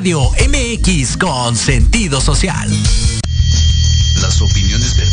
Radio MX con sentido social. Las opiniones vertidas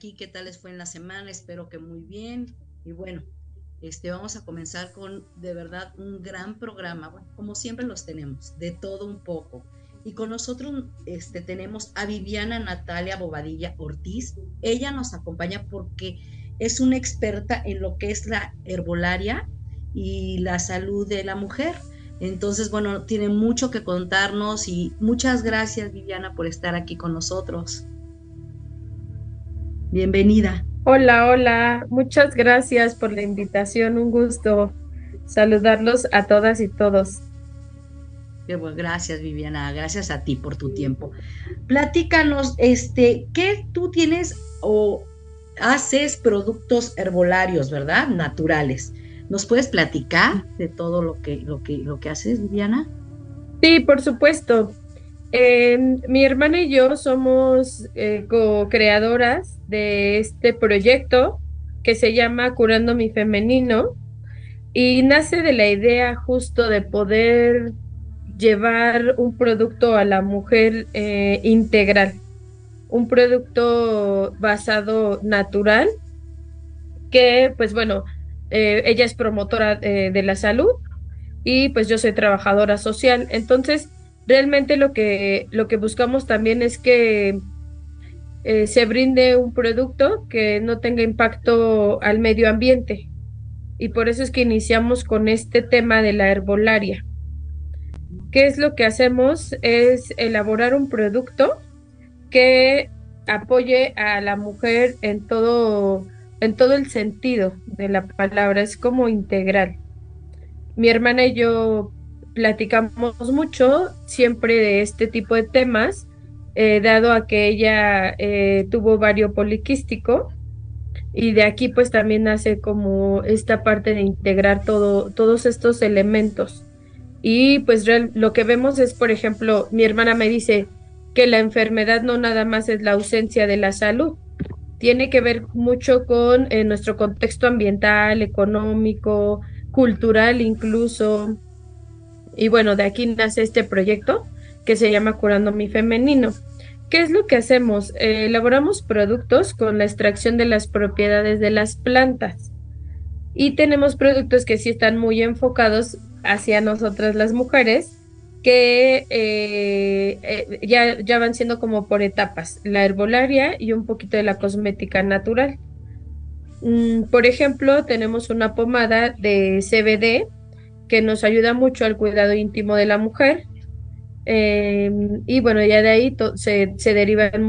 aquí. ¿Qué tal les fue en la semana? Espero que muy bien. Y bueno, este vamos a comenzar con de verdad un gran programa, como siempre los tenemos, de todo un poco. Y con nosotros este, tenemos a Viviana Natalia Bobadilla Ortiz. Ella nos acompaña porque es una experta en lo que es la herbolaria y la salud de la mujer. Entonces, bueno, tiene mucho que contarnos y muchas gracias Viviana por estar aquí con nosotros. Bienvenida. Hola, hola, muchas gracias por la invitación, un gusto saludarlos a todas y todos. gracias Viviana, gracias a ti por tu tiempo. Platícanos, este, ¿qué tú tienes o haces productos herbolarios, verdad? Naturales. ¿Nos puedes platicar de todo lo que, lo que, lo que haces, Viviana? Sí, por supuesto. Mi hermana y yo somos eh, co-creadoras de este proyecto que se llama Curando mi Femenino y nace de la idea justo de poder llevar un producto a la mujer eh, integral, un producto basado natural que pues bueno, eh, ella es promotora eh, de la salud y pues yo soy trabajadora social. Entonces, realmente lo que, lo que buscamos también es que eh, se brinde un producto que no tenga impacto al medio ambiente. Y por eso es que iniciamos con este tema de la herbolaria. ¿Qué es lo que hacemos? Es elaborar un producto que apoye a la mujer en todo en todo el sentido de la palabra, es como integral. Mi hermana y yo platicamos mucho siempre de este tipo de temas, eh, dado a que ella eh, tuvo vario poliquístico y de aquí pues también nace como esta parte de integrar todo, todos estos elementos. Y pues lo que vemos es, por ejemplo, mi hermana me dice que la enfermedad no nada más es la ausencia de la salud, tiene que ver mucho con eh, nuestro contexto ambiental, económico, cultural incluso. Y bueno, de aquí nace este proyecto que se llama Curando mi Femenino. ¿Qué es lo que hacemos? Eh, elaboramos productos con la extracción de las propiedades de las plantas. Y tenemos productos que sí están muy enfocados hacia nosotras las mujeres, que eh, eh, ya, ya van siendo como por etapas, la herbolaria y un poquito de la cosmética natural. Mm, por ejemplo, tenemos una pomada de CBD que nos ayuda mucho al cuidado íntimo de la mujer. Em, y bueno, ya de ahí se, se, derivan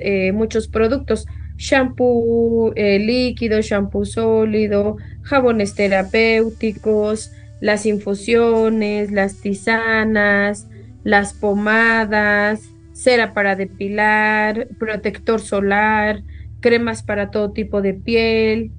eh, muchos productos. Shampoo líquido, shampoo sólido, jabones terapéuticos, las infusiones, las tisanas, las pomadas, cera para depilar, protector solar, cremas para todo tipo de piel,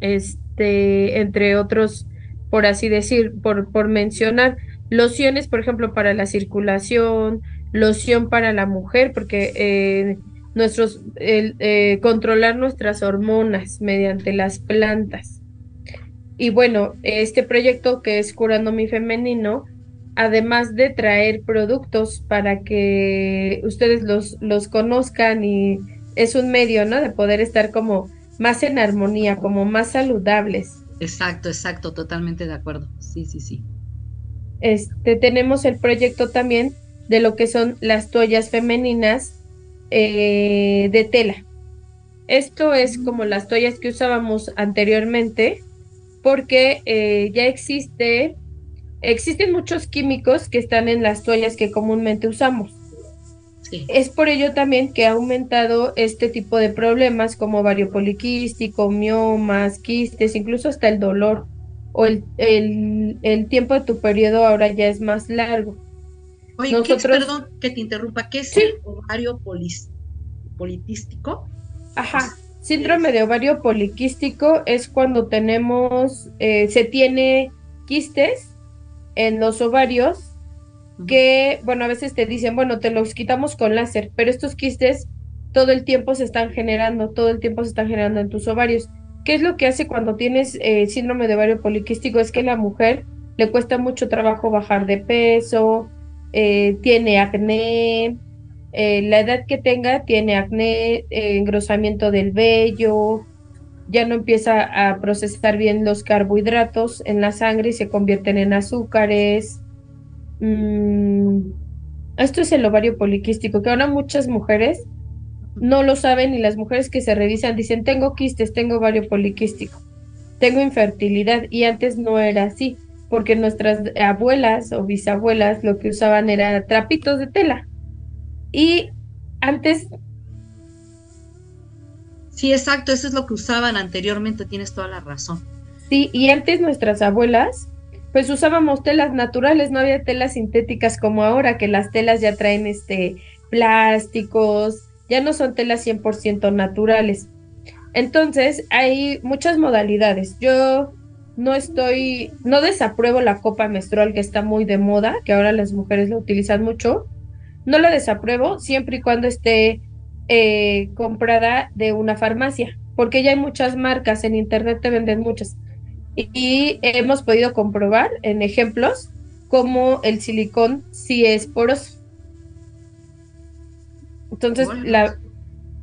este, entre otros, por así decir, por, por mencionar, lociones, por ejemplo, para la circulación, loción para la mujer, porque eh, nuestros, eh, controlar nuestras hormonas mediante las plantas y bueno, este proyecto que es Curando mi Femenino, además de traer productos para que ustedes los, los conozcan y es un medio, ¿no? De poder estar como más en armonía, como más saludables. Exacto, exacto, totalmente de acuerdo. Sí, sí, sí. Este, tenemos el proyecto también de lo que son las toallas femeninas eh, de tela. Esto es como las toallas que usábamos anteriormente, porque eh, ya existe, existen muchos químicos que están en las toallas que comúnmente usamos. Es por ello también que ha aumentado este tipo de problemas como ovario poliquístico, miomas, quistes, incluso hasta el dolor o el, el, tiempo de tu periodo ahora ya es más largo. Oye, Nosotros... perdón que te interrumpa, ¿qué es el ovario poliquístico? Ajá, síndrome de ovario poliquístico es cuando tenemos, eh, se tiene quistes en los ovarios que, bueno, a veces te dicen, bueno, te los quitamos con láser, pero estos quistes todo el tiempo se están generando, todo el tiempo se están generando en tus ovarios. ¿Qué es lo que hace cuando tienes eh, síndrome de ovario poliquístico? Es que la mujer le cuesta mucho trabajo bajar de peso, eh, tiene acné, eh, la edad que tenga tiene acné, engrosamiento del vello, ya no empieza a procesar bien los carbohidratos en la sangre y se convierten en azúcares, Mm, esto es el ovario poliquístico, que ahora muchas mujeres no lo saben y las mujeres que se revisan dicen, tengo quistes, tengo ovario poliquístico, tengo infertilidad y antes no era así, porque nuestras abuelas o bisabuelas lo que usaban era trapitos de tela. Y antes... Sí, exacto, eso es lo que usaban anteriormente, tienes toda la razón. Sí, y antes nuestras abuelas pues usábamos telas naturales, no había telas sintéticas como ahora, que las telas ya traen este plásticos, ya no son telas 100% naturales. Entonces, hay muchas modalidades. Yo no estoy, no desapruebo la copa menstrual que está muy de moda, que ahora las mujeres la utilizan mucho. No la desapruebo siempre y cuando esté eh, comprada de una farmacia, porque ya hay muchas marcas, en internet te venden muchas y hemos podido comprobar en ejemplos cómo el silicón sí es poroso. Entonces, la,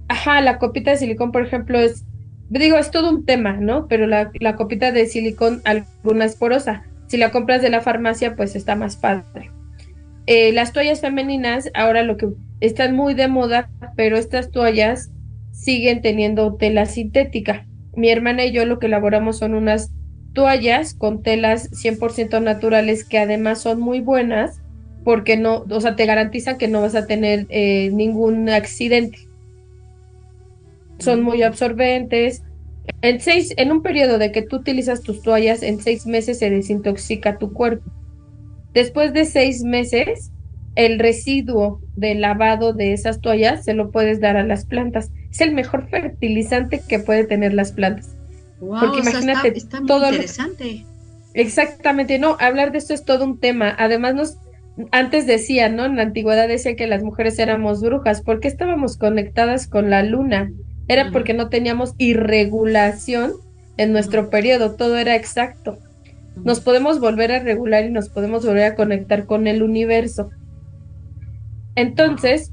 ajá, la copita de silicón, por ejemplo, es, digo, es todo un tema, ¿no? Pero la, la copita de silicón, alguna es porosa. Si la compras de la farmacia, pues está más padre. Eh, las toallas femeninas, ahora lo que están muy de moda, pero estas toallas siguen teniendo tela sintética. Mi hermana y yo lo que elaboramos son unas toallas con telas 100% naturales que además son muy buenas porque no, o sea, te garantizan que no vas a tener eh, ningún accidente. Son muy absorbentes. En, seis, en un periodo de que tú utilizas tus toallas, en seis meses se desintoxica tu cuerpo. Después de seis meses, el residuo del lavado de esas toallas se lo puedes dar a las plantas. Es el mejor fertilizante que puede tener las plantas. Porque imagínate, está, todo interesante. Exactamente, no, hablar de esto es todo un tema. Además, nos antes decía, ¿no? En la antigüedad decía que las mujeres éramos brujas. ¿Por qué estábamos conectadas con la luna? Era porque no teníamos irregulación en nuestro periodo, todo era exacto. Nos podemos volver a regular y nos podemos volver a conectar con el universo. Entonces,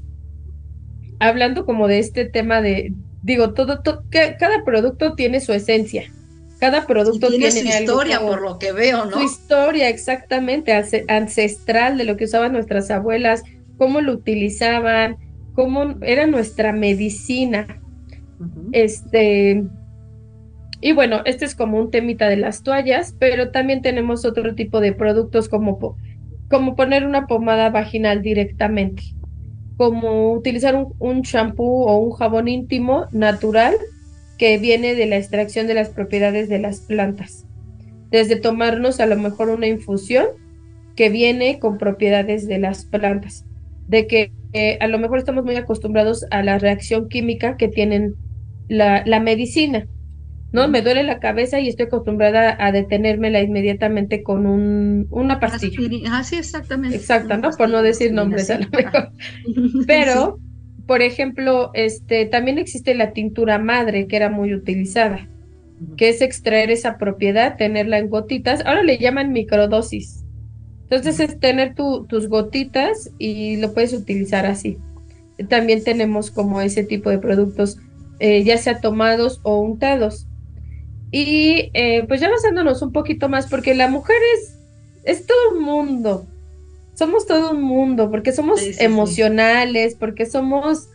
hablando como de este tema de, digo, todo, cada producto tiene su esencia. Cada producto tiene, su historia, por lo que veo, ¿no? Su historia, exactamente, ancestral de lo que usaban nuestras abuelas, cómo lo utilizaban, cómo era nuestra medicina. Este. Y bueno, este es como un temita de las toallas, pero también tenemos otro tipo de productos como, como poner una pomada vaginal directamente como utilizar un, shampoo o un jabón íntimo natural que viene de la extracción de las propiedades de las plantas. Desde tomarnos a lo mejor una infusión que viene con propiedades de las plantas. De que eh, a lo mejor estamos muy acostumbrados a la reacción química que tienen la medicina. ¿No? Me duele la cabeza y estoy acostumbrada a detenérmela inmediatamente con un, una pastilla. Ah, sí, exactamente. Exacto, ¿no? Por no decir nombres a lo mejor. Pero, por ejemplo, este, también existe la tintura madre que era muy utilizada, que es extraer esa propiedad, tenerla en gotitas. Ahora le llaman microdosis. Entonces es tener tus gotitas y lo puedes utilizar así. También tenemos como ese tipo de productos, eh, ya sea tomados o untados. Y eh, pues ya basándonos un poquito más, porque la mujer es, es todo un mundo. Somos todo un mundo, porque somos emocionales, porque somos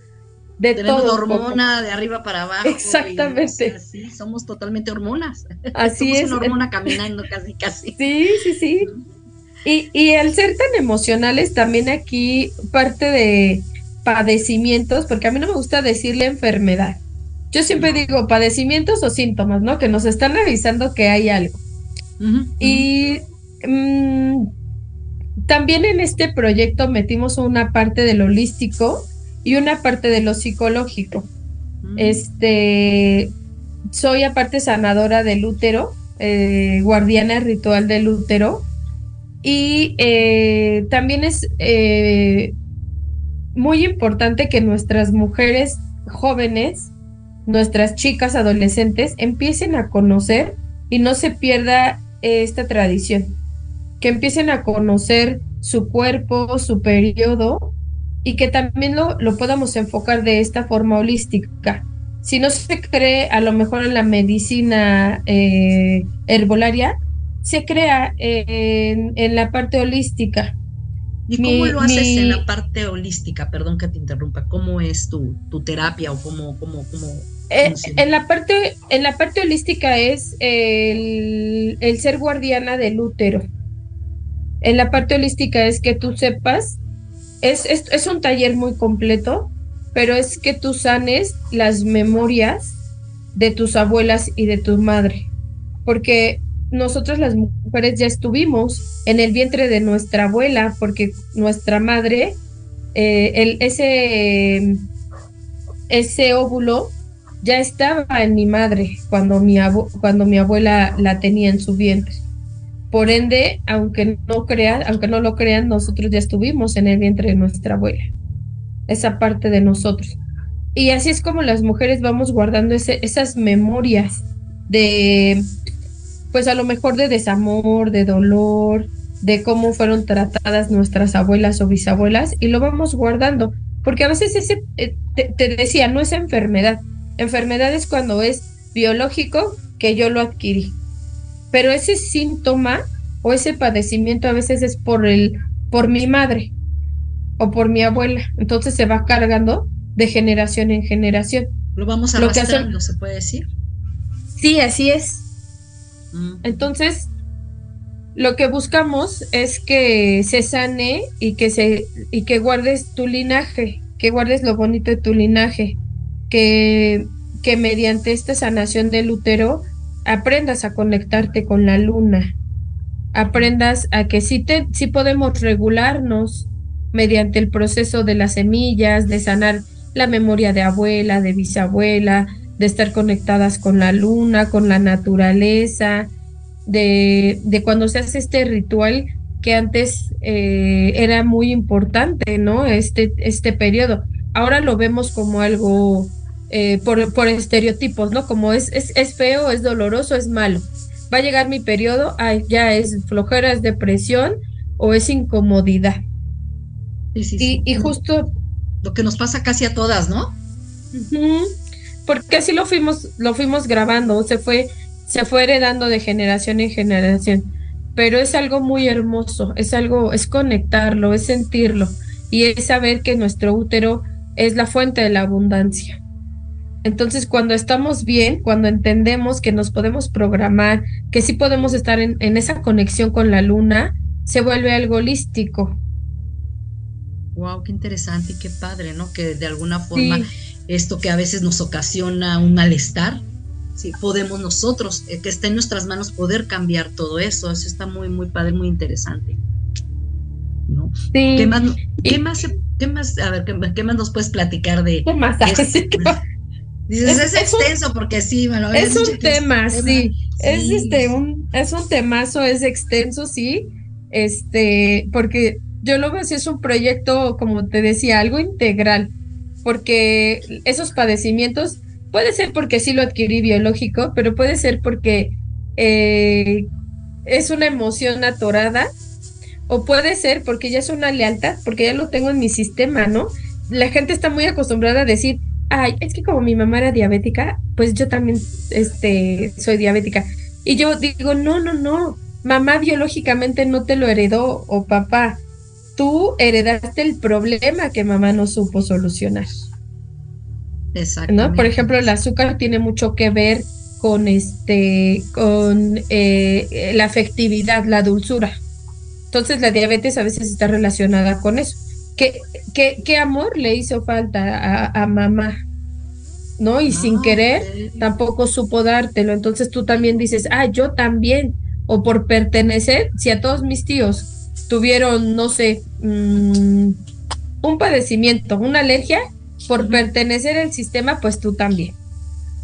de Tenemos todo. hormona de arriba para abajo. Exactamente. sí, somos totalmente hormonas. Así es. Una hormona caminando casi, casi. Sí, sí, sí. Y, y al ser tan emocionales, también aquí parte de padecimientos, porque a mí no me gusta decirle enfermedad. Yo siempre digo padecimientos o síntomas, ¿no? Que nos están avisando que hay algo. Y mm, también en este proyecto metimos una parte de lo holístico y una parte de lo psicológico. Mm. Este, soy aparte sanadora del útero, eh, guardiana ritual del útero, y eh, también es eh, muy importante que nuestras mujeres jóvenes, nuestras chicas adolescentes, empiecen a conocer y no se pierda esta tradición, que empiecen a conocer su cuerpo, su periodo y que también lo, podamos enfocar de esta forma holística. Si no se cree a lo mejor en la medicina eh, herbolaria, se crea en, la parte holística. ¿Y cómo lo haces en la parte holística? Perdón que te interrumpa. ¿Cómo es tu, tu terapia o cómo, cómo, cómo eh, en la parte en la parte holística es el, el, ser guardiana del útero. En la parte holística es que tú sepas, es, es, es un taller muy completo, pero es que tú sanes las memorias de tus abuelas y de tu madre. Porque nosotros las mujeres ya estuvimos en el vientre de nuestra abuela, porque nuestra madre, eh, ese, ese óvulo ya estaba en mi madre cuando mi, cuando mi abuela la tenía en su vientre. Por ende, aunque no crean, aunque no lo crean, nosotros ya estuvimos en el vientre de nuestra abuela. Esa parte de nosotros. Y así es como las mujeres vamos guardando esas memorias de pues a lo mejor de desamor, de dolor, de cómo fueron tratadas nuestras abuelas o bisabuelas y lo vamos guardando, porque a veces ese, eh, te, decía, no es enfermedad, enfermedad es cuando es biológico que yo lo adquirí, pero ese síntoma o ese padecimiento a veces es por el, por mi madre o por mi abuela, entonces se va cargando de generación en generación. Lo vamos arrastrando, se puede decir. Sí, así es. Entonces, lo que buscamos es que se sane y que se y que guardes tu linaje, que guardes lo bonito de tu linaje, que, que mediante esta sanación del útero aprendas a conectarte con la luna, aprendas a que sí, te, sí podemos regularnos mediante el proceso de las semillas, de sanar la memoria de abuela, de bisabuela, de estar conectadas con la luna, con la naturaleza, de, de cuando se hace este ritual que antes eh, era muy importante, ¿no? Este, este periodo. Ahora lo vemos como algo eh, por, por, estereotipos, ¿no? Como es, es, es, feo, es doloroso, es malo. Va a llegar mi periodo, ay, ya es flojera, es depresión o es incomodidad. y, y, justo... Lo que nos pasa casi a todas, ¿no? Porque así lo fuimos, lo fuimos grabando, se fue, se fue heredando de generación en generación. Pero es algo muy hermoso, es algo, es conectarlo, es sentirlo y es saber que nuestro útero es la fuente de la abundancia. Entonces, cuando estamos bien, cuando entendemos que nos podemos programar, que sí podemos estar en, esa conexión con la luna, se vuelve algo holístico. Wow, qué interesante y qué padre, ¿no? Que de alguna forma esto que a veces nos ocasiona un malestar, si podemos nosotros, eh, que esté en nuestras manos, poder cambiar todo eso. Eso está muy, muy padre, muy interesante. ¿no? ¿Qué, más, qué, más, qué más, a ver, qué, más nos puedes platicar de... ¿Qué más? Dices, es, extenso porque sí, bueno, es un tema, sí. Es este un es un temazo, es extenso, sí. Este, porque yo lo veo así es un proyecto, como te decía, algo integral porque esos padecimientos puede ser porque sí lo adquirí biológico, pero puede ser porque eh, es una emoción atorada o puede ser porque ya es una lealtad, porque ya lo tengo en mi sistema, ¿no? La gente está muy acostumbrada a decir, ay, es que como mi mamá era diabética, pues yo también este, soy diabética. Y yo digo, no, no, no, mamá biológicamente no te lo heredó o papá, tú heredaste el problema que mamá no supo solucionar. Exacto. ¿no? Por ejemplo, el azúcar tiene mucho que ver con este, con eh, la afectividad, la dulzura. Entonces la diabetes a veces está relacionada con eso, ¿qué, qué, qué amor le hizo falta a, a mamá? ¿No? Y sin Ah, querer tampoco supo dártelo. Entonces tú también dices, ah, yo también. O por pertenecer, si a todos mis tíos tuvieron, no sé, mm, un padecimiento, una alergia, por pertenecer al sistema, pues tú también.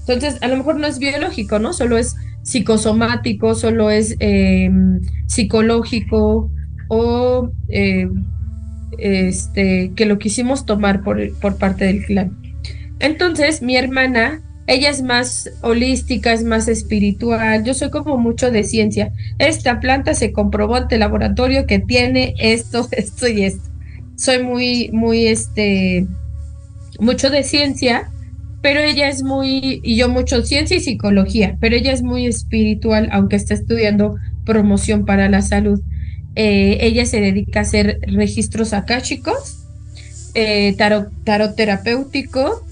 Entonces, a lo mejor no es biológico, ¿no? Solo es psicosomático, solo es eh, psicológico o eh, este, que lo quisimos tomar por, por parte del clan. Entonces, mi hermana, ella es más holística, es más espiritual, yo soy como mucho de ciencia. Esta planta se comprobó ante el laboratorio que tiene esto, esto y esto. Soy muy, muy, este, mucho de ciencia, pero ella es muy, y yo mucho ciencia y psicología, pero ella es muy espiritual, aunque está estudiando promoción para la salud. Eh, ella se dedica a hacer registros akáshicos, eh, tarot, tarot terapéutico,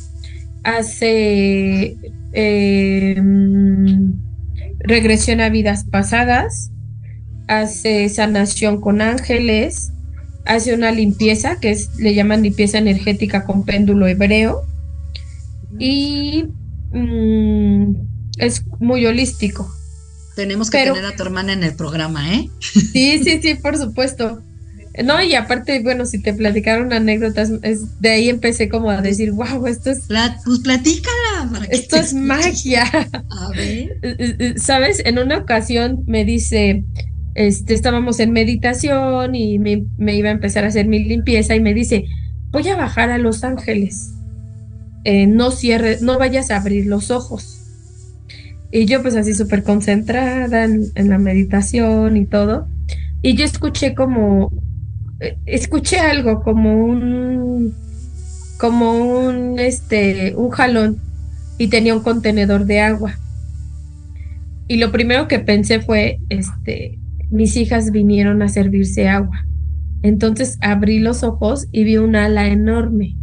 hace eh, mm, regresión a vidas pasadas, hace sanación con ángeles, hace una limpieza que es, le llaman limpieza energética con péndulo hebreo y mm, es muy holístico. Tenemos que Pero- tener a tu hermana en el programa, ¿eh? Sí, sí, sí, por supuesto. No, y aparte, bueno, si te platicaron anécdotas, es, de ahí empecé como a decir, wow, esto es, Pla- pues platícala. para que esto es magia. A ver. Eh, eh, eh, ¿Sabes? En una ocasión me dice, este, estábamos en meditación y me, me iba a empezar a hacer mi limpieza y me dice, voy a bajar a Los Ángeles. Eh, no cierres, no vayas a abrir los ojos. Y yo pues así súper concentrada en, en la meditación y todo. Y yo escuché como, escuché algo como un, como un, este, un jalón y tenía un contenedor de agua. Y lo primero que pensé fue, este, mis hijas vinieron a servirse agua. Entonces abrí los ojos y vi un ala enorme,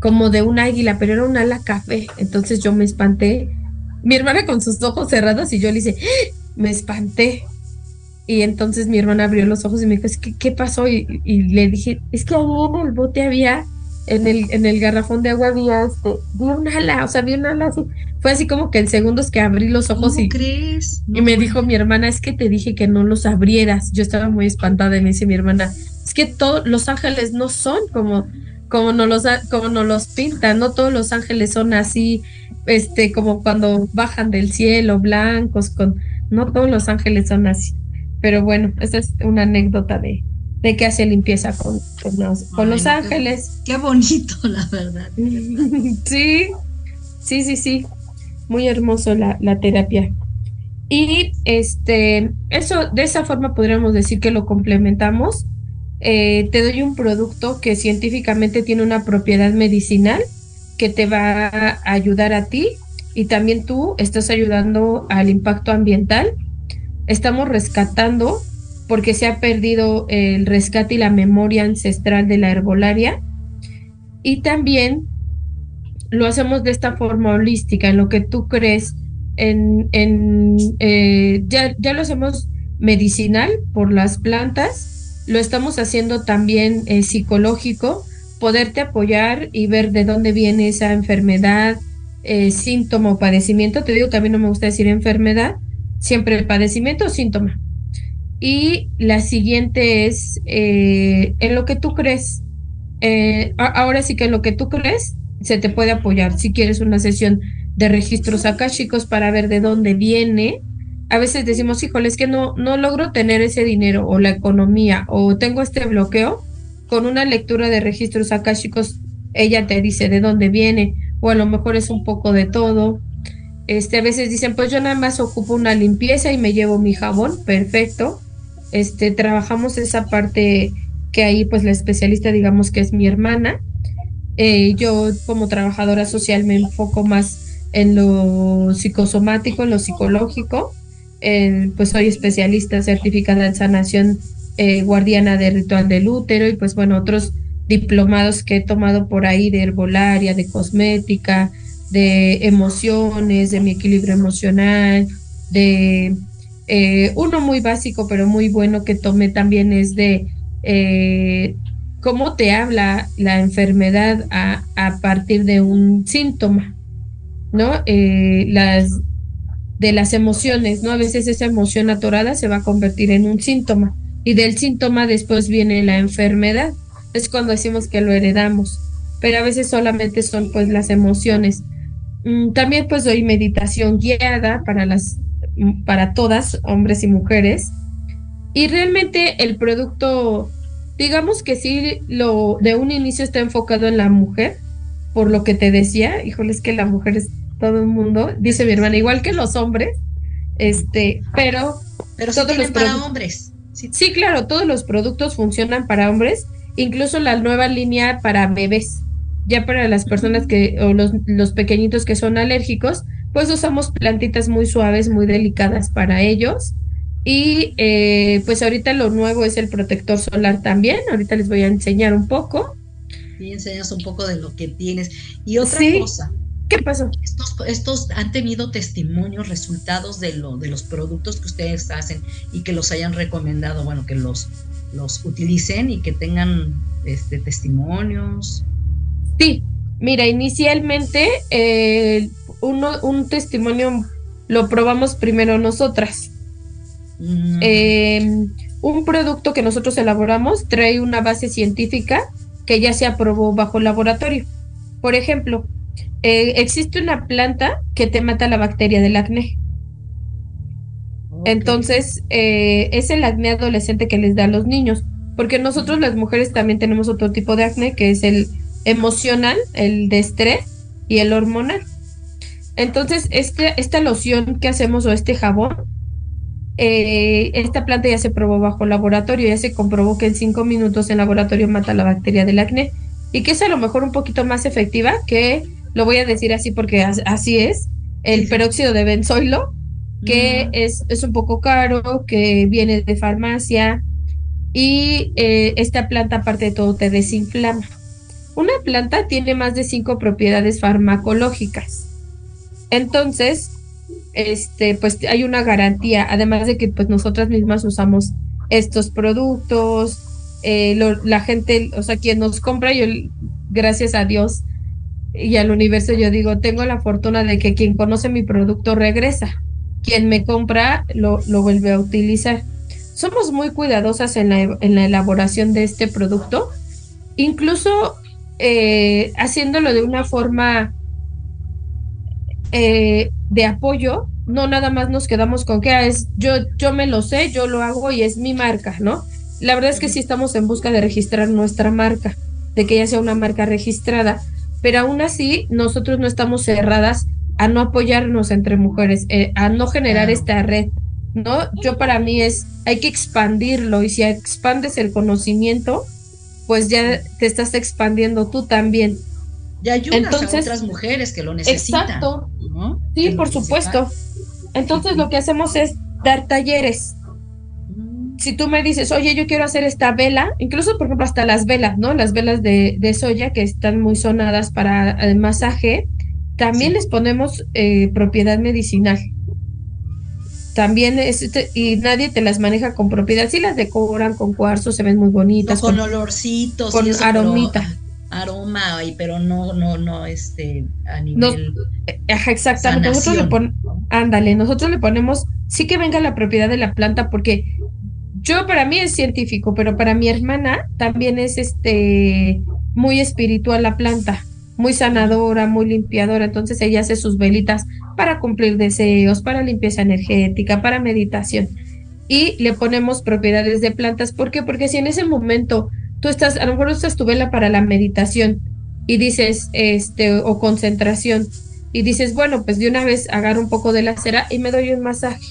como de un águila, pero era un ala café. Entonces yo me espanté. Mi hermana con sus ojos cerrados y yo le hice, ¡Ah! me espanté. Y entonces mi hermana abrió los ojos y me dijo, es que, ¿qué pasó? Y, y le dije, es que ahí en el bote había, en el, en el garrafón de agua había, este, vi un ala, o sea, vi un ala así. Fue así como que en segundos que abrí los ojos ¿Cómo y, crees? y me dijo mi hermana, es que te dije que no los abrieras. Yo estaba muy espantada y me dice mi hermana, es que todos los ángeles no son como, como nos los, como nos los pintan, no todos los ángeles son así, este, como cuando bajan del cielo, blancos, con, no todos los ángeles son así. Pero bueno, esa es una anécdota de, de que hace limpieza con, con los, con Ay, los no, qué- ángeles. Qué bonito, la verdad. Sí, sí, sí, sí. Muy hermoso la, la terapia. Y este, eso, de esa forma podríamos decir que lo complementamos. Eh, te doy un producto que científicamente tiene una propiedad medicinal que te va a ayudar a ti y también tú estás ayudando al impacto ambiental. Estamos rescatando porque se ha perdido el rescate y la memoria ancestral de la herbolaria y también lo hacemos de esta forma holística, en lo que tú crees, en, en eh, ya, ya lo hacemos medicinal por las plantas, lo estamos haciendo también eh, psicológico, poderte apoyar y ver de dónde viene esa enfermedad, eh, síntoma o padecimiento. Te digo que no me gusta decir enfermedad, siempre padecimiento o síntoma. Y la siguiente es eh, en lo que tú crees. Eh, ahora sí que en lo que tú crees se te puede apoyar. Si quieres una sesión de registros akáshicos para ver de dónde viene. A veces decimos, híjole, es que no, no logro tener ese dinero o la economía o tengo este bloqueo. Con una lectura de registros akáshicos, ella te dice de dónde viene o a lo mejor es un poco de todo. Este, a veces dicen, pues yo nada más ocupo una limpieza y me llevo mi jabón, perfecto. Este, trabajamos esa parte que ahí pues la especialista digamos que es mi hermana. Eh, yo como trabajadora social me enfoco más en lo psicosomático, en lo psicológico. Pues soy especialista certificada en sanación eh, guardiana de ritual del útero y pues bueno, otros diplomados que he tomado por ahí de herbolaria, de cosmética, de emociones, de mi equilibrio emocional, de eh, uno muy básico pero muy bueno que tomé también es de eh, cómo te habla la enfermedad a, partir de un síntoma, ¿no? Eh, las de las emociones, ¿no? A veces esa emoción atorada se va a convertir en un síntoma y del síntoma después viene la enfermedad. Es cuando decimos que lo heredamos, pero a veces solamente son pues las emociones. Mm, también pues doy meditación guiada para las para todas, hombres y mujeres. Y realmente el producto, digamos que sí, lo de un inicio está enfocado en la mujer, por lo que te decía, híjole, es que la mujer es todo el mundo, dice mi hermana, igual que los hombres, este, pero... Pero todos los para hombres. Sí. claro, todos los productos funcionan para hombres, incluso la nueva línea para bebés. Ya para las personas que, o los, los pequeñitos que son alérgicos, pues usamos plantitas muy suaves, muy delicadas para ellos. Y eh, pues ahorita lo nuevo es el protector solar también. Ahorita les voy a enseñar un poco. Y enseñas un poco de lo que tienes. Y otra cosa, ¿Qué pasó? Estos, estos han tenido testimonios, resultados de, lo, de los productos que ustedes hacen y que los hayan recomendado, bueno, que los, los utilicen y que tengan este, testimonios. Sí, mira, inicialmente eh, uno, un testimonio lo probamos primero nosotras. Mm. Em, un producto que nosotros elaboramos trae una base científica que ya se aprobó bajo laboratorio. Por ejemplo, eh, existe una planta que te mata la bacteria del acné. Entonces, eh, es el acné adolescente que les da a los niños, porque nosotros las mujeres también tenemos otro tipo de acné, que es el emocional, el de estrés y el hormonal. Entonces, este, esta loción que hacemos o este jabón, eh, esta planta ya se probó bajo laboratorio, ya se comprobó que en cinco minutos en laboratorio mata la bacteria del acné y que es a lo mejor un poquito más efectiva que lo voy a decir así porque así es, el peróxido de benzoilo, que es, es, un poco caro, que viene de farmacia y eh, esta planta aparte de todo te desinflama. Una planta tiene más de cinco propiedades farmacológicas. Entonces, este, pues hay una garantía, además de que pues nosotras mismas usamos estos productos, eh, la gente, o sea, quien nos compra, yo gracias a Dios y al universo yo digo, tengo la fortuna de que quien conoce mi producto regresa, quien me compra lo, lo vuelve a utilizar. Somos muy cuidadosas en la, en la elaboración de este producto, incluso eh, haciéndolo de una forma eh, de apoyo, no nada más nos quedamos con que ah, es yo, yo me lo sé, yo lo hago y es mi marca, ¿no? La verdad es que sí estamos en busca de registrar nuestra marca, de que ya sea una marca registrada pero aún así nosotros no estamos cerradas a no apoyarnos entre mujeres, eh, a no generar esta red, ¿no? Yo para mí es, hay que expandirlo y si expandes el conocimiento, pues ya te estás expandiendo tú también. Ya ayudas Entonces, a otras mujeres que lo necesitan. Exacto. Sí, por supuesto. Entonces lo que hacemos es dar talleres si tú me dices, oye, yo quiero hacer esta vela, incluso por ejemplo hasta las velas, ¿no? Las velas de, soya que están muy sonadas para el masaje, también les ponemos eh, propiedad medicinal. También es, este, y nadie te las maneja con propiedad, sí las decoran con cuarzo, se ven muy bonitas. con, olorcitos. Con aromita. aroma, pero no, no, no, este, a nivel. Eh, exactamente. Nosotros le ponemos, ándale, nosotros le ponemos, sí que venga la propiedad de la planta, porque yo para mí es científico, pero para mi hermana también es este muy espiritual la planta, muy sanadora, muy limpiadora. Entonces ella hace sus velitas para cumplir deseos, para limpieza energética, para meditación. Y le ponemos propiedades de plantas. ¿Por qué? Porque si en ese momento tú estás, a lo mejor usas tu vela para la meditación y dices, este, o concentración, y dices, bueno, pues de una vez agarro un poco de la cera y me doy un masaje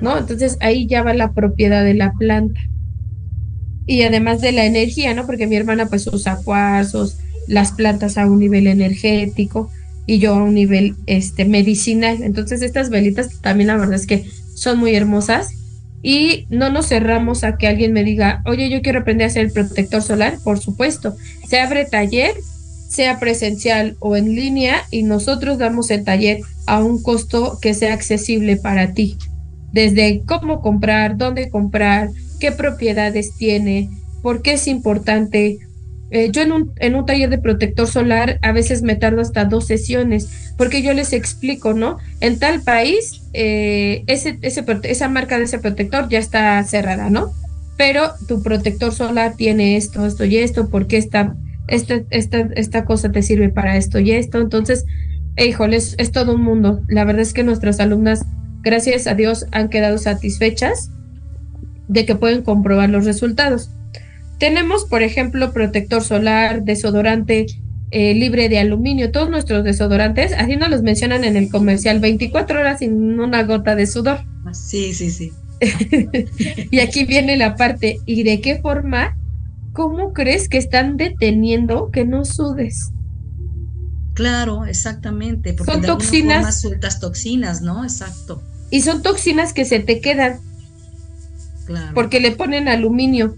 ¿no? Entonces ahí ya va la propiedad de la planta. Y además de la energía, ¿no? Porque mi hermana pues usa cuarzos, las plantas a un nivel energético y yo a un nivel este medicinal. Entonces estas velitas también la verdad es que son muy hermosas y no nos cerramos a que alguien me diga, oye, yo quiero aprender a hacer el protector solar, por supuesto. Se abre taller, sea presencial o en línea y nosotros damos el taller a un costo que sea accesible para ti desde cómo comprar, dónde comprar, qué propiedades tiene, por qué es importante. Eh, yo en un, en un taller de protector solar a veces me tardo hasta dos sesiones, porque yo les explico, ¿no? En tal país, eh, ese, ese, esa marca de ese protector ya está cerrada, ¿no? Pero tu protector solar tiene esto, esto y esto, porque esta, esta, esta, esta cosa te sirve para esto y esto. Entonces, híjole, es, es todo un mundo. La verdad es que nuestras alumnas, gracias a Dios, han quedado satisfechas de que pueden comprobar los resultados. Tenemos, por ejemplo, protector solar, desodorante eh, libre de aluminio. Todos nuestros desodorantes, así nos los mencionan en el comercial, 24 horas sin una gota de sudor. Sí, sí, sí. y aquí viene la parte, ¿y de qué forma? ¿Cómo crees que están deteniendo que no sudes? Claro, exactamente. Porque son toxinas. sueltas toxinas, ¿no? Exacto. Y son toxinas que se te quedan. Claro. Porque le ponen aluminio.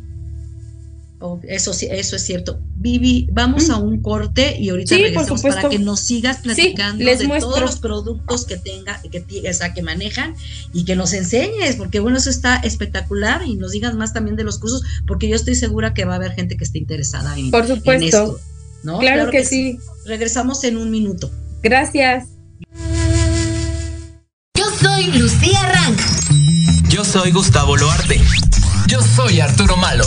Oh, eso sí, eso es cierto. Vivi, vamos a un corte y ahorita regresamos para que nos sigas platicando de todos los productos que tenga, que, o sea, que manejan y que nos enseñes, porque bueno, eso está espectacular y nos digas más también de los cursos, porque yo estoy segura que va a haber gente que esté interesada en, Por supuesto. ¿no? Claro, que, sí. Regresamos en un minuto. Gracias. Yo soy Lucía Rank. Yo soy Gustavo Loarte. Yo soy Arturo Malo.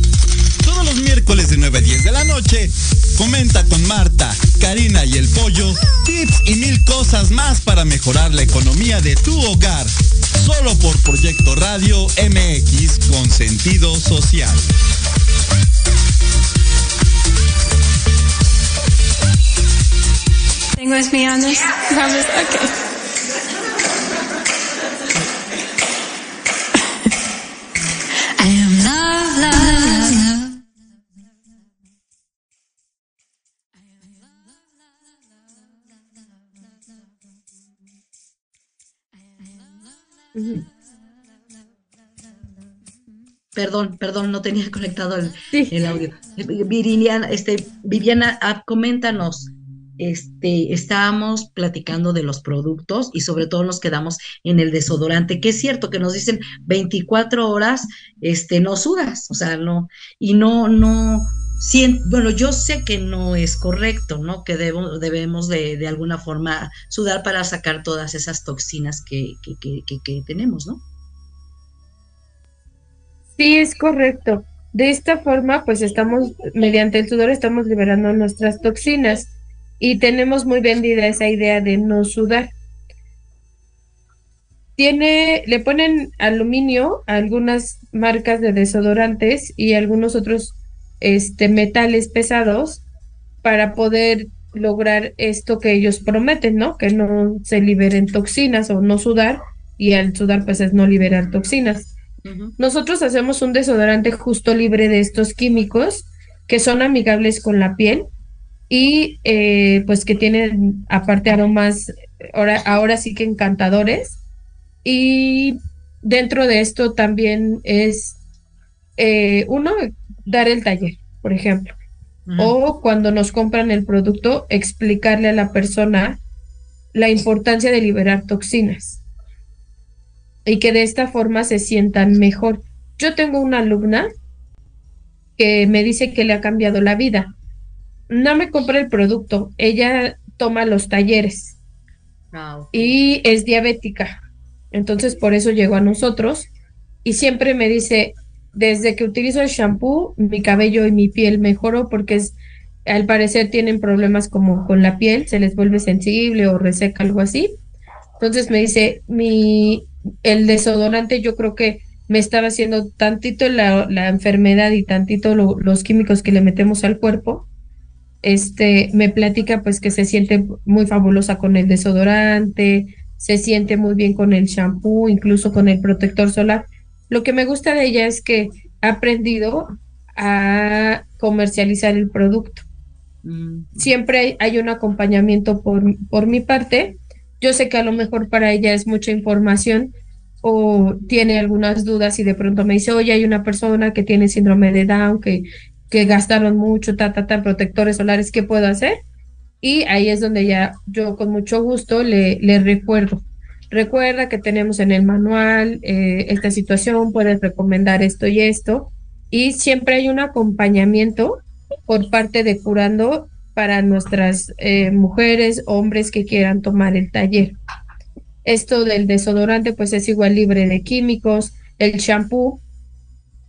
Miércoles de 9 a 10 de la noche, comenta con Marta, Karina y el Pollo tips y mil cosas más para mejorar la economía de tu hogar. Solo por Proyecto Radio MX con sentido social. Me on this? Promise? Okay. I am love, love, love. Perdón, perdón, no tenía conectado el, el audio. Viridiana, este, Viviana, ah, coméntanos. Este, estábamos platicando de los productos y sobre todo nos quedamos en el desodorante, que es cierto que nos dicen 24 horas, este, no sudas, o sea, no, y no, no, bueno, yo sé que no es correcto, ¿no? Que debemos de, alguna forma sudar para sacar todas esas toxinas que tenemos, ¿no? Sí, es correcto. De esta forma, pues estamos, mediante el sudor, estamos liberando nuestras toxinas y tenemos muy vendida esa idea de no sudar. tiene, le ponen aluminio a algunas marcas de desodorantes y algunos otros este, metales pesados para poder lograr esto que ellos prometen, ¿no? Que no se liberen toxinas o no sudar y al sudar pues es no liberar toxinas. Nosotros hacemos un desodorante justo libre de estos químicos que son amigables con la piel y eh, pues que tienen aparte aromas ahora, ahora sí que encantadores y dentro de esto también es eh, uno dar el taller, por ejemplo, o cuando nos compran el producto explicarle a la persona la importancia de liberar toxinas y que de esta forma se sientan mejor. Yo tengo una alumna que me dice que le ha cambiado la vida. No me compra el producto, ella toma los talleres ah, y es diabética. Entonces por eso llegó a nosotros y siempre me dice, desde que utilizo el shampoo, mi cabello y mi piel mejoró porque al parecer tienen problemas como con la piel, se les vuelve sensible o reseca, algo así. Entonces me dice, mi, el desodorante yo creo que me estaba haciendo tantito la, la enfermedad y tantito los químicos que le metemos al cuerpo. Este, me platica pues que se siente muy fabulosa con el desodorante, se siente muy bien con el shampoo, incluso con el protector solar. Lo que me gusta de ella es que ha aprendido a comercializar el producto. Mm. Siempre hay un acompañamiento por, por mi parte yo sé que a lo mejor para ella es mucha información o tiene algunas dudas y de pronto me dice, oye, hay una persona que tiene síndrome de Down, que, que gastaron mucho, ta, ta, ta, protectores solares, ¿qué puedo hacer? Y ahí es donde ya yo con mucho gusto le, le recuerdo. Recuerda que tenemos en el manual eh, esta situación, puedes recomendar esto y esto. Y siempre hay un acompañamiento por parte de Curando para nuestras eh, mujeres, hombres que quieran tomar el taller. Esto del desodorante pues es igual libre de químicos, el shampoo.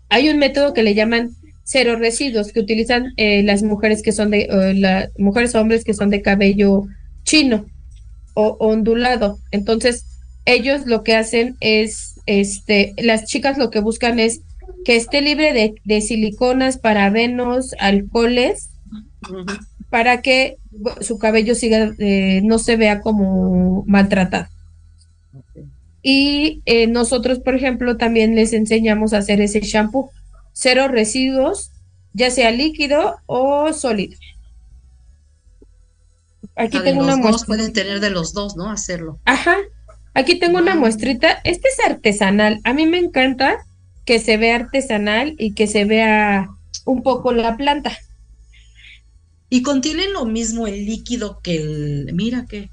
Hay un método que le llaman cero residuos que utilizan eh, las mujeres que son de las mujeres o hombres que son de cabello chino o ondulado. Entonces, ellos lo que hacen es este las chicas lo que buscan es que esté libre de, de siliconas, parabenos, alcoholes para que su cabello siga, eh, no se vea como maltratado. Y eh, nosotros, por ejemplo, también les enseñamos a hacer ese shampoo, cero residuos, ya sea líquido o sólido. Aquí ah, tengo una muestra. Pueden tener de los dos, ¿no? Hacerlo. Ajá. Aquí tengo una muestrita. Este es artesanal. A mí me encanta que se vea artesanal y que se vea un poco la planta. Y contiene lo mismo el líquido que el. Mira que.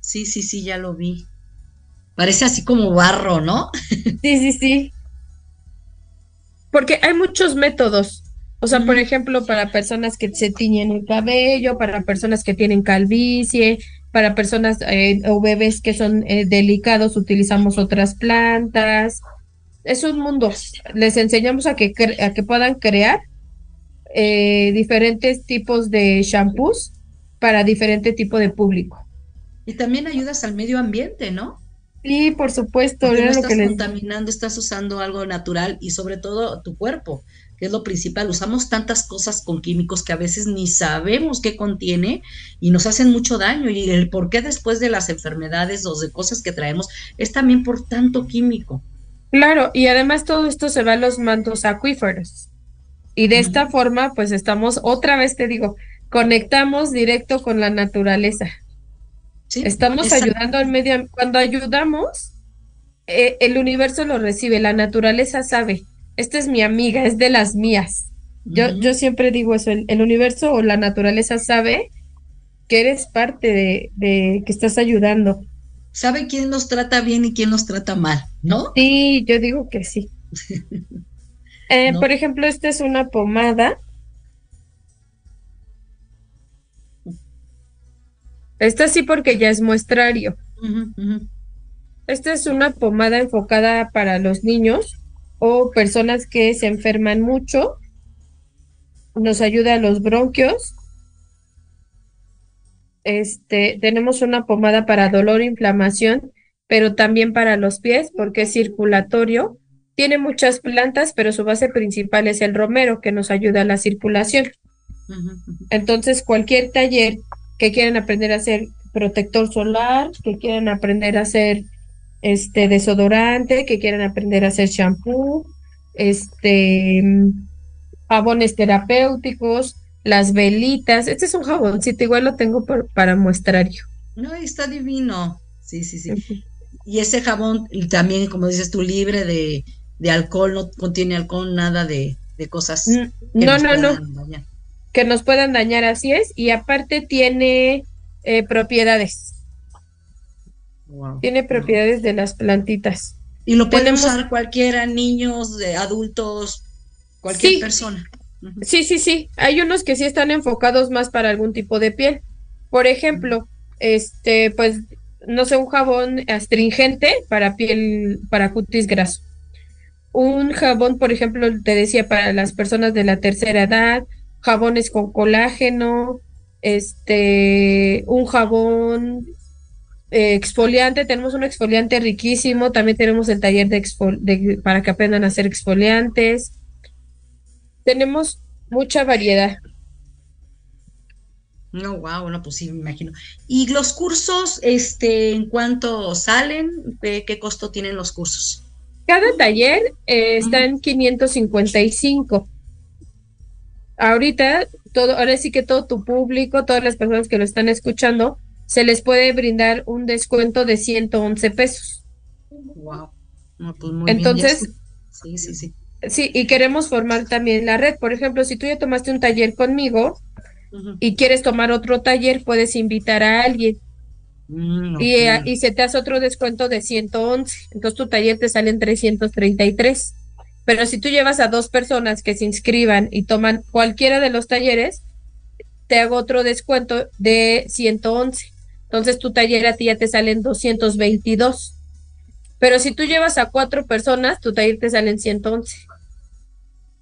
Sí, sí, sí, ya lo vi. Parece así como barro, ¿no? Sí, sí, sí. Porque hay muchos métodos. O sea, por ejemplo, para personas que se tiñen el cabello, para personas que tienen calvicie, para personas eh, o bebés que son eh, delicados, utilizamos otras plantas. Es un mundo. Les enseñamos a que, a que puedan crear eh, diferentes tipos de shampoos para diferente tipo de público. Y también ayudas al medio ambiente, ¿no? Sí, por supuesto. no estás contaminando, estás usando algo natural y sobre todo tu cuerpo, que es lo principal. Usamos tantas cosas con químicos que a veces ni sabemos qué contiene y nos hacen mucho daño. Y el por qué después de las enfermedades o de cosas que traemos es también por tanto químico. Claro, y además todo esto se va a los mantos acuíferos. Y de esta forma, pues estamos, otra vez te digo, conectamos directo con la naturaleza. estamos ayudando al medio Cuando ayudamos, eh, el universo lo recibe, la naturaleza sabe, esta es mi amiga, es de las mías. Yo, yo siempre digo eso, el, universo o la naturaleza sabe que eres parte de, de que estás ayudando. Sabe quién nos trata bien y quién nos trata mal, ¿no? Sí, yo digo que sí. Eh, por ejemplo, esta es una pomada. Esta sí porque ya es muestrario. Esta es una pomada enfocada para los niños o personas que se enferman mucho. Nos ayuda a los bronquios. Este, tenemos una pomada para dolor e inflamación pero también para los pies porque es circulatorio. Tiene muchas plantas, pero su base principal es el romero que nos ayuda a la circulación. Entonces, cualquier taller que quieran aprender a hacer protector solar, que quieran aprender a hacer este desodorante, que quieran aprender a hacer shampoo, este jabones terapéuticos, las velitas. Este es un jaboncito, igual lo tengo para muestrario. No, está divino. Sí, sí, sí. Y ese jabón también, como dices tú, libre de, alcohol, no contiene alcohol, nada de, cosas. no, no, no. Que nos puedan dañar, así es. Y aparte tiene eh, propiedades. Tiene propiedades de las plantitas. Y lo pueden usar cualquiera, niños, adultos, cualquier persona. Sí, sí, sí. Hay unos que sí están enfocados más para algún tipo de piel. Por ejemplo, este, pues, no sé, un jabón astringente para piel, para cutis graso. Un jabón, por ejemplo, te decía, para las personas de la tercera edad, jabones con colágeno, este, un jabón eh, exfoliante, tenemos un exfoliante riquísimo, también tenemos el taller de, para que aprendan a hacer exfoliantes. Tenemos mucha variedad. No, wow, no, pues sí, me imagino. ¿Y los cursos, este, en cuánto salen? ¿Qué, costo tienen los cursos? Cada taller eh, está en 555. Ahorita, todo, ahora sí que todo tu público, todas las personas que lo están escuchando, se les puede brindar un descuento de 111 pesos. Wow. pues muy Entonces, sí, sí, sí. Sí, y queremos formar también la red. Por ejemplo, si tú ya tomaste un taller conmigo y quieres tomar otro taller, puedes invitar a alguien. Mm, y, eh, y se te hace otro descuento de 111. Entonces tu taller te sale en 333. Pero si tú llevas a dos personas que se inscriban y toman cualquiera de los talleres, te hago otro descuento de 111. Entonces tu taller a ti ya te salen 222. Pero si tú llevas a cuatro personas, tu taller te salen 111.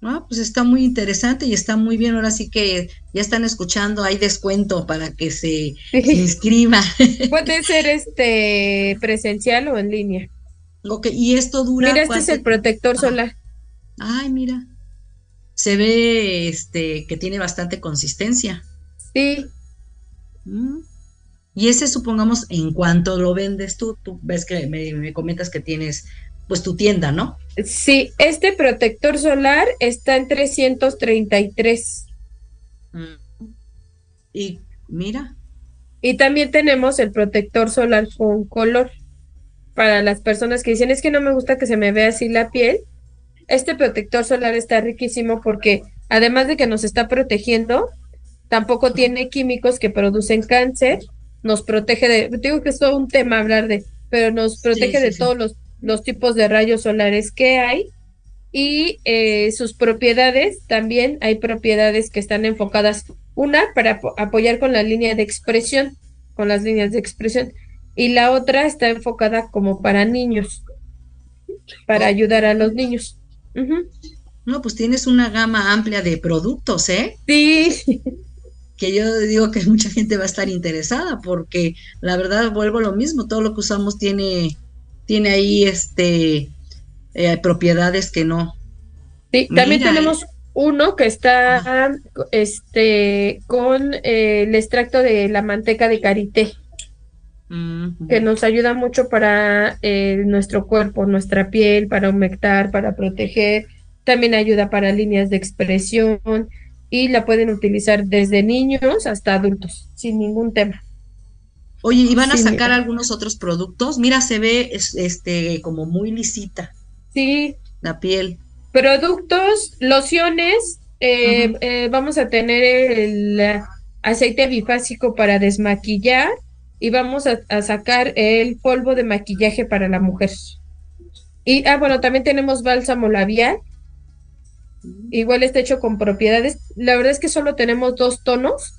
Ah, pues está muy interesante y está muy bien. Ahora sí que ya están escuchando, hay descuento para que se, inscriba. Puede ser este presencial o en línea. Ok, y esto dura. Mira, este es el protector solar. Ay, mira. Se ve este que tiene bastante consistencia. Sí. Mm. Y ese, supongamos, en cuanto lo vendes tú, tú ves que me, comentas que tienes pues tu tienda, ¿no? Sí, este protector solar está en 333. Mm. Y mira. Y también tenemos el protector solar con color. Para las personas que dicen, es que no me gusta que se me vea así la piel. Este protector solar está riquísimo porque además de que nos está protegiendo, tampoco tiene químicos que producen cáncer nos protege de, digo que es todo un tema hablar de, pero nos protege de todos los, los, tipos de rayos solares que hay y eh, sus propiedades, también hay propiedades que están enfocadas, una para apoyar con la línea de expresión, con las líneas de expresión, y la otra está enfocada como para niños, para ayudar a los niños. No, pues tienes una gama amplia de productos, ¿eh? Sí que yo digo que mucha gente va a estar interesada porque la verdad vuelvo a lo mismo, todo lo que usamos tiene, tiene ahí este eh, propiedades que no. Sí, también tenemos uno que está este con eh, el extracto de la manteca de karité que nos ayuda mucho para eh, nuestro cuerpo, nuestra piel, para humectar, para proteger, también ayuda para líneas de expresión, y la pueden utilizar desde niños hasta adultos, sin ningún tema. Oye, ¿y van a sacar algunos otros productos? Mira, se ve este como muy lisita. Sí. La piel. Productos, lociones, eh, eh, vamos a tener el aceite bifásico para desmaquillar y vamos a, a, sacar el polvo de maquillaje para la mujer. Y, ah, bueno, también tenemos bálsamo labial Igual está hecho con propiedades. La verdad es que solo tenemos dos tonos,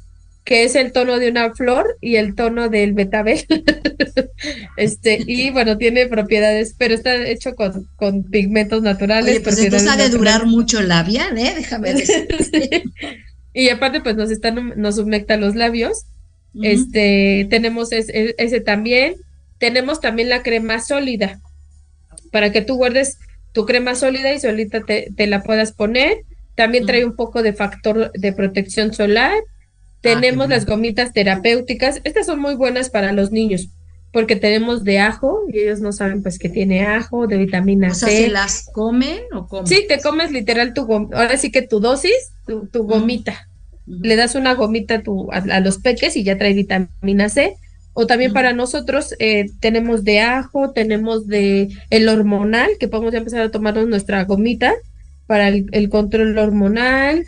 que es el tono de una flor y el tono del betabel. este, y bueno, tiene propiedades, pero está hecho con, con pigmentos naturales. Oye, pues entonces ha de durar mucho el labial, ¿eh? Déjame decir. Y aparte, pues nos están, nos humecta los labios. Este, tenemos ese también. tenemos también la crema sólida, para que tú guardes tu crema sólida y solita te, te la puedas poner. También trae un poco de factor de protección solar. Tenemos las gomitas terapéuticas. Estas son muy buenas para los niños porque tenemos de ajo y ellos no saben pues que tiene ajo, de vitamina o C. sea, ¿se las comen o comen? Sí, te comes literal tu gom- ahora sí que tu dosis, tu, tu gomita. Le das una gomita a, tu, a, a los peques y ya trae vitamina C. O también para nosotros eh, tenemos de ajo, tenemos de el hormonal, que podemos ya empezar a tomarnos nuestra gomita para el, el control hormonal.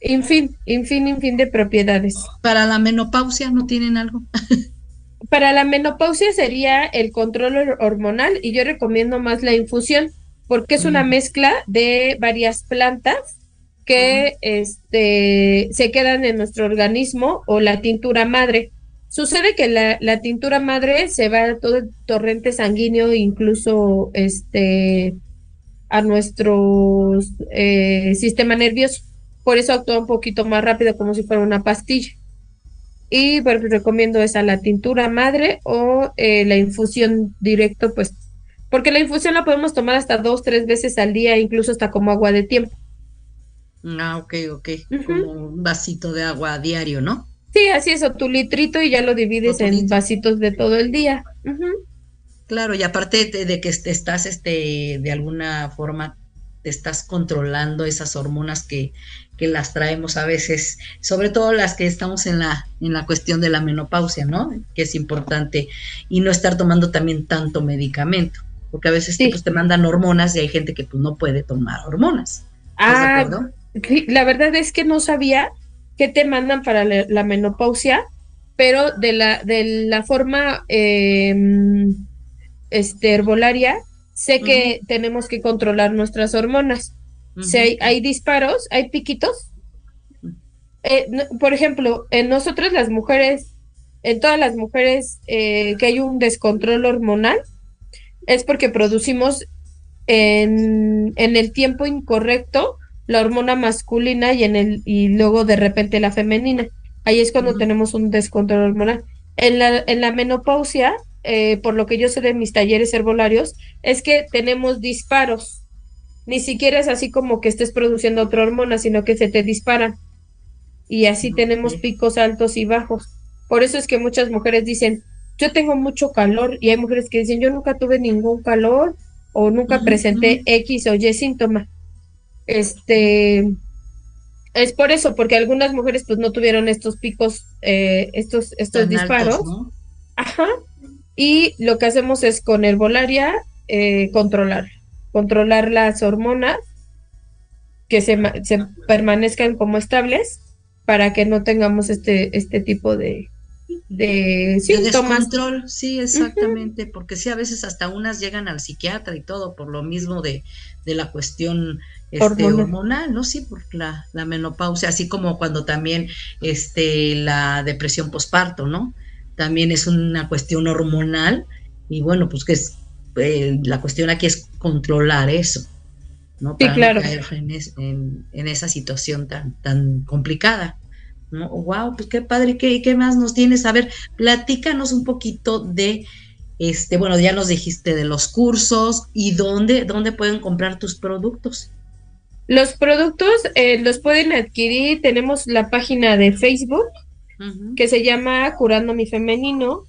En fin, en fin, en fin de propiedades. Para la menopausia no tienen algo. Para la menopausia sería el control hor- hormonal y yo recomiendo más la infusión porque es una mezcla de varias plantas que este, se quedan en nuestro organismo o la tintura madre. Sucede que la, la tintura madre se va a todo el torrente sanguíneo, incluso este, a nuestro eh, sistema nervioso. Por eso actúa un poquito más rápido como si fuera una pastilla. Y bueno, pues, recomiendo esa, la tintura madre o eh, la infusión directo, pues, porque la infusión la podemos tomar hasta dos, tres veces al día, incluso hasta como agua de tiempo. Ah, ok, ok. Como un vasito de agua a diario, ¿no? Sí, así es, o tu litrito y ya lo divides en vasitos de todo el día. Claro, y aparte de, de que te estás, este, de alguna forma, te estás controlando esas hormonas que, que las traemos a veces, sobre todo las que estamos en la, en la cuestión de la menopausia, ¿no? Que es importante, y no estar tomando también tanto medicamento, porque a veces pues, te mandan hormonas y hay gente que pues no puede tomar hormonas. ¿Estás de Ah, la verdad es que no sabía qué te mandan para la, la menopausia, pero de la, de la forma eh, este, herbolaria, sé que tenemos que controlar nuestras hormonas. Si hay, hay disparos, hay piquitos. Eh, no- por ejemplo, en nosotras las mujeres, en todas las mujeres eh, que hay un descontrol hormonal, es porque producimos en, en el tiempo incorrecto la hormona masculina y en el y luego de repente la femenina. Ahí es cuando tenemos un descontrol hormonal. En la, en la menopausia, eh, por lo que yo sé de mis talleres herbolarios, es que tenemos disparos. Ni siquiera es así como que estés produciendo otra hormona, sino que se te disparan. Y así tenemos picos altos y bajos. Por eso es que muchas mujeres dicen, yo tengo mucho calor, y hay mujeres que dicen, yo nunca tuve ningún calor o nunca presenté X o Y síntoma. Este, es por eso, porque algunas mujeres pues no tuvieron estos picos, eh, estos, estos Tan disparos. altos, ¿no? Ajá. Y lo que hacemos es con herbolaria eh, controlar, controlar las hormonas que se, se permanezcan como estables para que no tengamos este, este tipo de, de De síntomas. descontrol, sí, exactamente, porque sí, a veces hasta unas llegan al psiquiatra y todo por lo mismo de, de la cuestión este, Hormonal. hormonal, ¿no? Sí, por la, la menopausia, así como cuando también este, la depresión posparto, ¿no? También es una cuestión hormonal y bueno, pues que es, eh, la cuestión aquí es controlar eso, ¿no? Sí, Para no claro. caer en, es- en- en esa situación tan, tan complicada. ¿no? Wow, pues qué padre, ¿qué, qué más nos tienes? A ver, platícanos un poquito de, este, bueno, ya nos dijiste de los cursos y dónde, dónde pueden comprar tus productos. Los productos eh, los pueden adquirir, tenemos la página de Facebook que se llama Curando mi Femenino.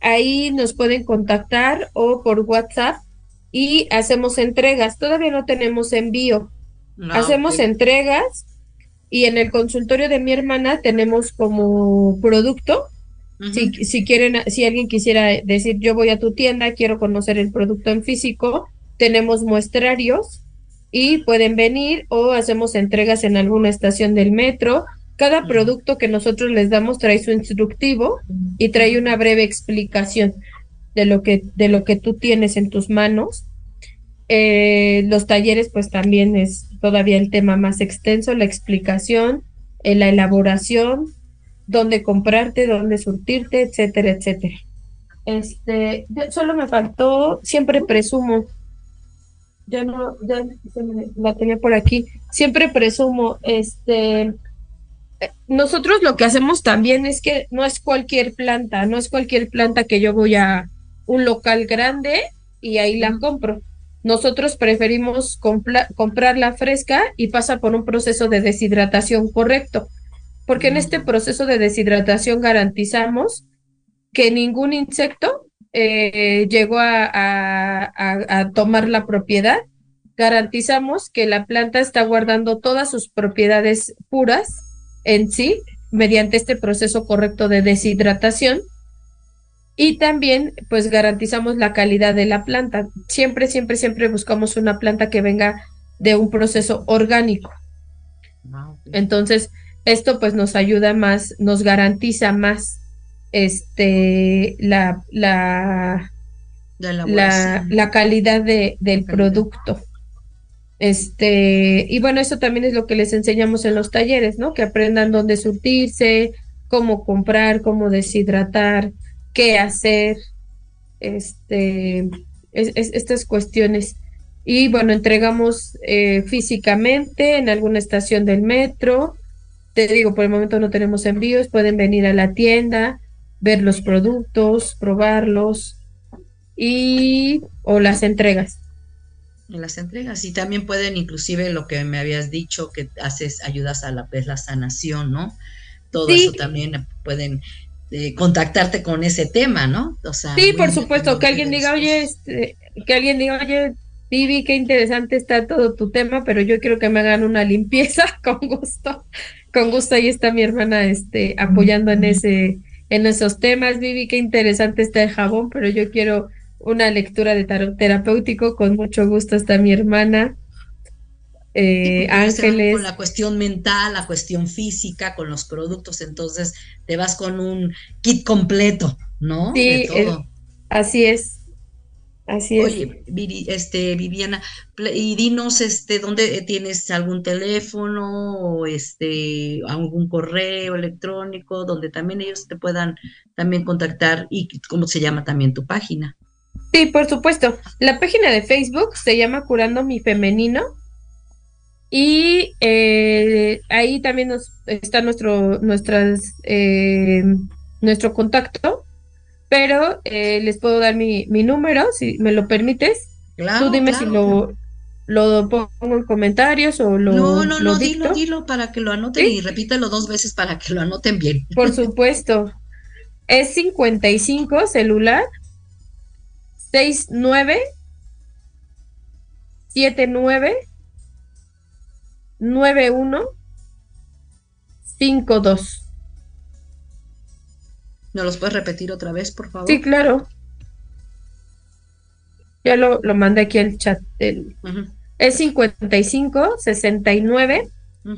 Ahí nos pueden contactar o por WhatsApp y hacemos entregas. Todavía no tenemos envío. Ah, hacemos entregas y en el consultorio de mi hermana tenemos como producto. Si, si quieren, si alguien quisiera decir yo voy a tu tienda, quiero conocer el producto en físico, tenemos muestrarios y pueden venir o hacemos entregas en alguna estación del metro. Cada producto que nosotros les damos trae su instructivo y trae una breve explicación de lo que, de lo que tú tienes en tus manos. Eh, los talleres, pues también es todavía el tema más extenso, la explicación, eh, la elaboración, dónde comprarte, dónde surtirte, etcétera, etcétera. Este, solo me faltó, siempre presumo, ya no, ya se me- la tenía por aquí, siempre presumo, este, nosotros lo que hacemos también es que no es cualquier planta, no es cualquier planta que yo voy a un local grande y ahí la compro. Nosotros preferimos comprarla fresca y pasa por un proceso de deshidratación correcto, porque en este proceso de deshidratación garantizamos que ningún insecto eh, llegó a tomar la propiedad garantizamos que la planta está guardando todas sus propiedades puras en sí mediante este proceso correcto de deshidratación y también pues garantizamos la calidad de la planta. Siempre, siempre, siempre buscamos una planta que venga de un proceso orgánico. Ah, Entonces, esto pues nos ayuda más, nos garantiza más este la la, la, la, calidad de, del producto. Este, y bueno, eso también es lo que les enseñamos en los talleres, ¿no? Que aprendan dónde surtirse, cómo comprar, cómo deshidratar, qué hacer, este, estas cuestiones. Y bueno, entregamos eh, físicamente en alguna estación del metro. Te digo, por el momento no tenemos envíos, pueden venir a la tienda, ver los productos, probarlos y o las entregas. En las entregas y también pueden inclusive lo que me habías dicho que haces ayudas a la pues, la sanación no todo eso también pueden eh, contactarte con ese tema no o sea, sí por supuesto que alguien diga oye este, que alguien diga oye Vivi qué interesante está todo tu tema pero yo quiero que me hagan una limpieza con gusto con gusto ahí está mi hermana este apoyando en ese en esos temas Vivi qué interesante está el jabón pero yo quiero una lectura de tarot terapéutico, con mucho gusto está mi hermana. Eh, Ángeles. Con la cuestión mental, la cuestión física, con los productos, entonces te vas con un kit completo, ¿no? Sí, así es. Así es. Oye, este, Viviana, y dinos, este, ¿dónde tienes algún teléfono o este, algún correo electrónico donde también ellos te puedan también contactar y cómo se llama también tu página? Sí, por supuesto. La página de Facebook se llama Curando mi Femenino. Y eh, ahí también nos, está nuestro, nuestras, eh, nuestro contacto. Pero eh, les puedo dar mi, mi, número, si me lo permites. Claro, Tú dime si lo, lo pongo en comentarios o lo. No, no, no, dilo, dilo para que lo anoten y repítelo dos veces para que lo anoten bien. Por supuesto. Es 55 celular 69 79 91 52. ¿No los puedes repetir otra vez, por favor? Sí, claro. Ya lo, lo mandé aquí al chat. Del, Es 55 69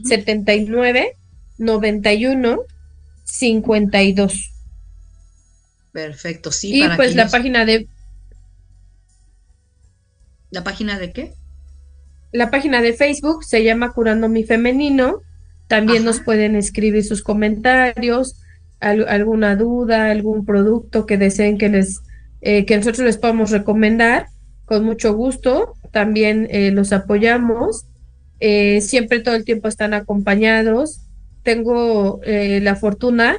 79 91 52. Perfecto, sí. Y pues la página de ¿La página de qué? La página de Facebook se llama Curando mi Femenino. También nos pueden escribir sus comentarios, alguna duda, algún producto que deseen que les eh, que nosotros les podamos recomendar. Con mucho gusto. También eh, los apoyamos. Eh, siempre todo el tiempo están acompañados. Tengo la fortuna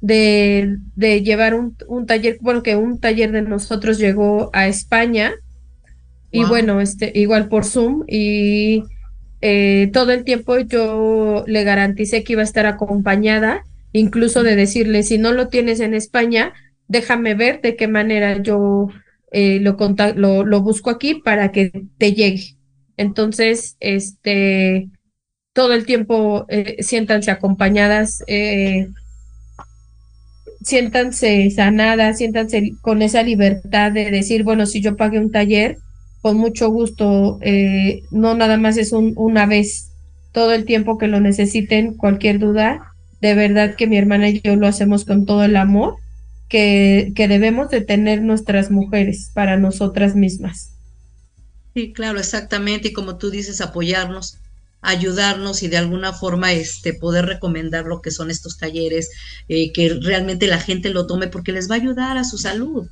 de, de llevar un, un, taller, bueno, que un taller de nosotros llegó a España y bueno, este, igual por Zoom y eh, todo el tiempo yo le garanticé que iba a estar acompañada, incluso de decirle, si no lo tienes en España, déjame ver de qué manera yo eh, lo, lo, busco aquí para que te llegue. Entonces, este, todo el tiempo eh, siéntanse acompañadas, eh, siéntanse sanadas, siéntanse con esa libertad de decir, bueno, si yo pagué un taller, con mucho gusto, eh, no nada más es un, una vez, todo el tiempo que lo necesiten, cualquier duda, de verdad que mi hermana y yo lo hacemos con todo el amor que, que debemos de tener nuestras mujeres para nosotras mismas. Sí, claro, exactamente, y como tú dices, apoyarnos, ayudarnos y de alguna forma este poder recomendar lo que son estos talleres, eh, que realmente la gente lo tome porque les va a ayudar a su salud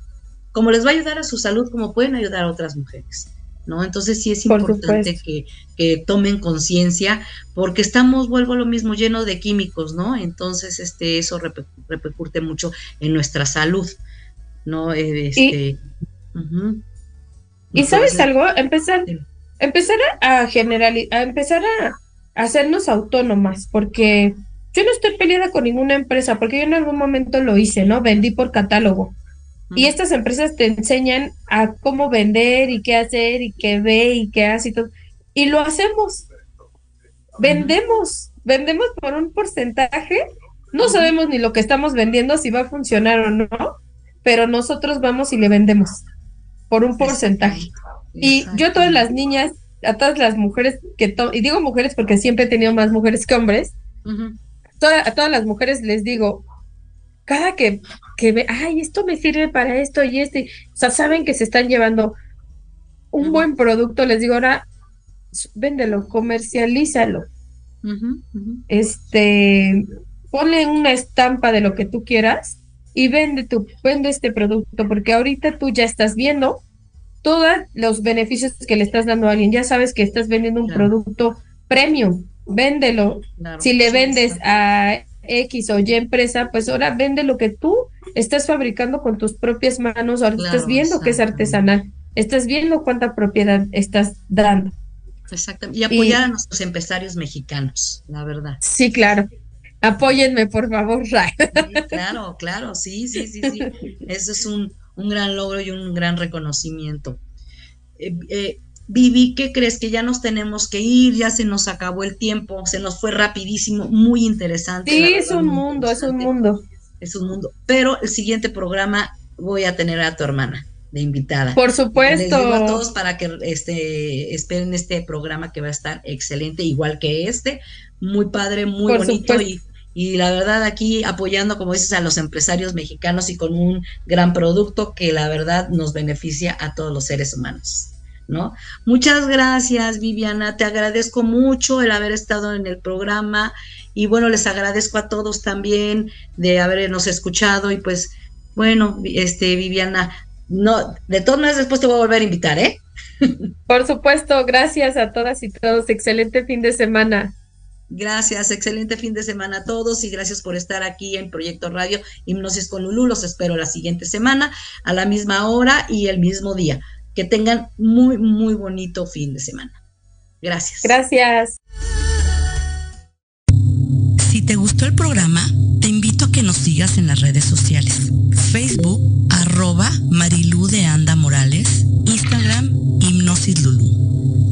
como les va a ayudar a su salud, como pueden ayudar a otras mujeres. ¿No? Entonces sí es importante que, que, tomen conciencia porque estamos, vuelvo a lo mismo, lleno de químicos, ¿no? Entonces este, eso repercute mucho en nuestra salud, ¿no? Eh, este, y, sabes algo, empezar, empezar a generalizar, a empezar a hacernos autónomas, porque yo no estoy peleada con ninguna empresa, porque yo en algún momento lo hice, ¿no? Vendí por catálogo. Y estas empresas te enseñan a cómo vender y qué hacer y qué ve y qué hace y todo. Y lo hacemos. Vendemos, vendemos por un porcentaje. No sabemos ni lo que estamos vendiendo, si va a funcionar o no, pero nosotros vamos y le vendemos por un porcentaje. Y yo a todas las niñas, a todas las mujeres que, y digo mujeres porque siempre he tenido más mujeres que hombres, a todas las mujeres les digo, cada que, que ve, ay, esto me sirve para esto y este, o sea, saben que se están llevando un buen producto, les digo, ahora véndelo, comercialízalo. Este, ponle una estampa de lo que tú quieras y vende tu, vende este producto, porque ahorita tú ya estás viendo todos los beneficios que le estás dando a alguien. Ya sabes que estás vendiendo un producto premium, véndelo. si le vendes a X o Y empresa, pues ahora vende lo que tú estás fabricando con tus propias manos, ahora estás viendo que es artesanal, estás viendo cuánta propiedad estás dando. Exactamente. Y apoyar a nuestros empresarios mexicanos, la verdad. Sí, claro. Apóyenme, por favor, claro, claro, sí, sí, sí, sí. Eso es un, un gran logro y un gran reconocimiento. Eh, eh, Vivi, ¿qué crees? Que ya nos tenemos que ir, ya se nos acabó el tiempo, se nos fue rapidísimo, muy interesante. Sí, es un mundo, es un mundo. Es un mundo. Pero el siguiente programa voy a tener a tu hermana de invitada. Por supuesto. Les digo a todos para que este, esperen este programa que va a estar excelente, igual que este, muy padre, muy bonito y, y la verdad aquí apoyando, como dices, a los empresarios mexicanos y con un gran producto que la verdad nos beneficia a todos los seres humanos. ¿No? Muchas gracias, Viviana, te agradezco mucho el haber estado en el programa y bueno, les agradezco a todos también de habernos escuchado y pues bueno, este Viviana, no, de todas maneras después te voy a volver a invitar, ¿eh? Por supuesto, gracias a todas y todos, excelente fin de semana. Gracias, excelente fin de semana a todos y gracias por estar aquí en Proyecto Radio Hipnosis con Lulú. Los espero la siguiente semana a la misma hora y el mismo día. Que tengan muy, muy bonito fin de semana. Gracias. Gracias. Si te gustó el programa, te invito a que nos sigas en las redes sociales. Facebook, arroba Marilú de Anda Morales, Instagram, Hipnosis Lulu.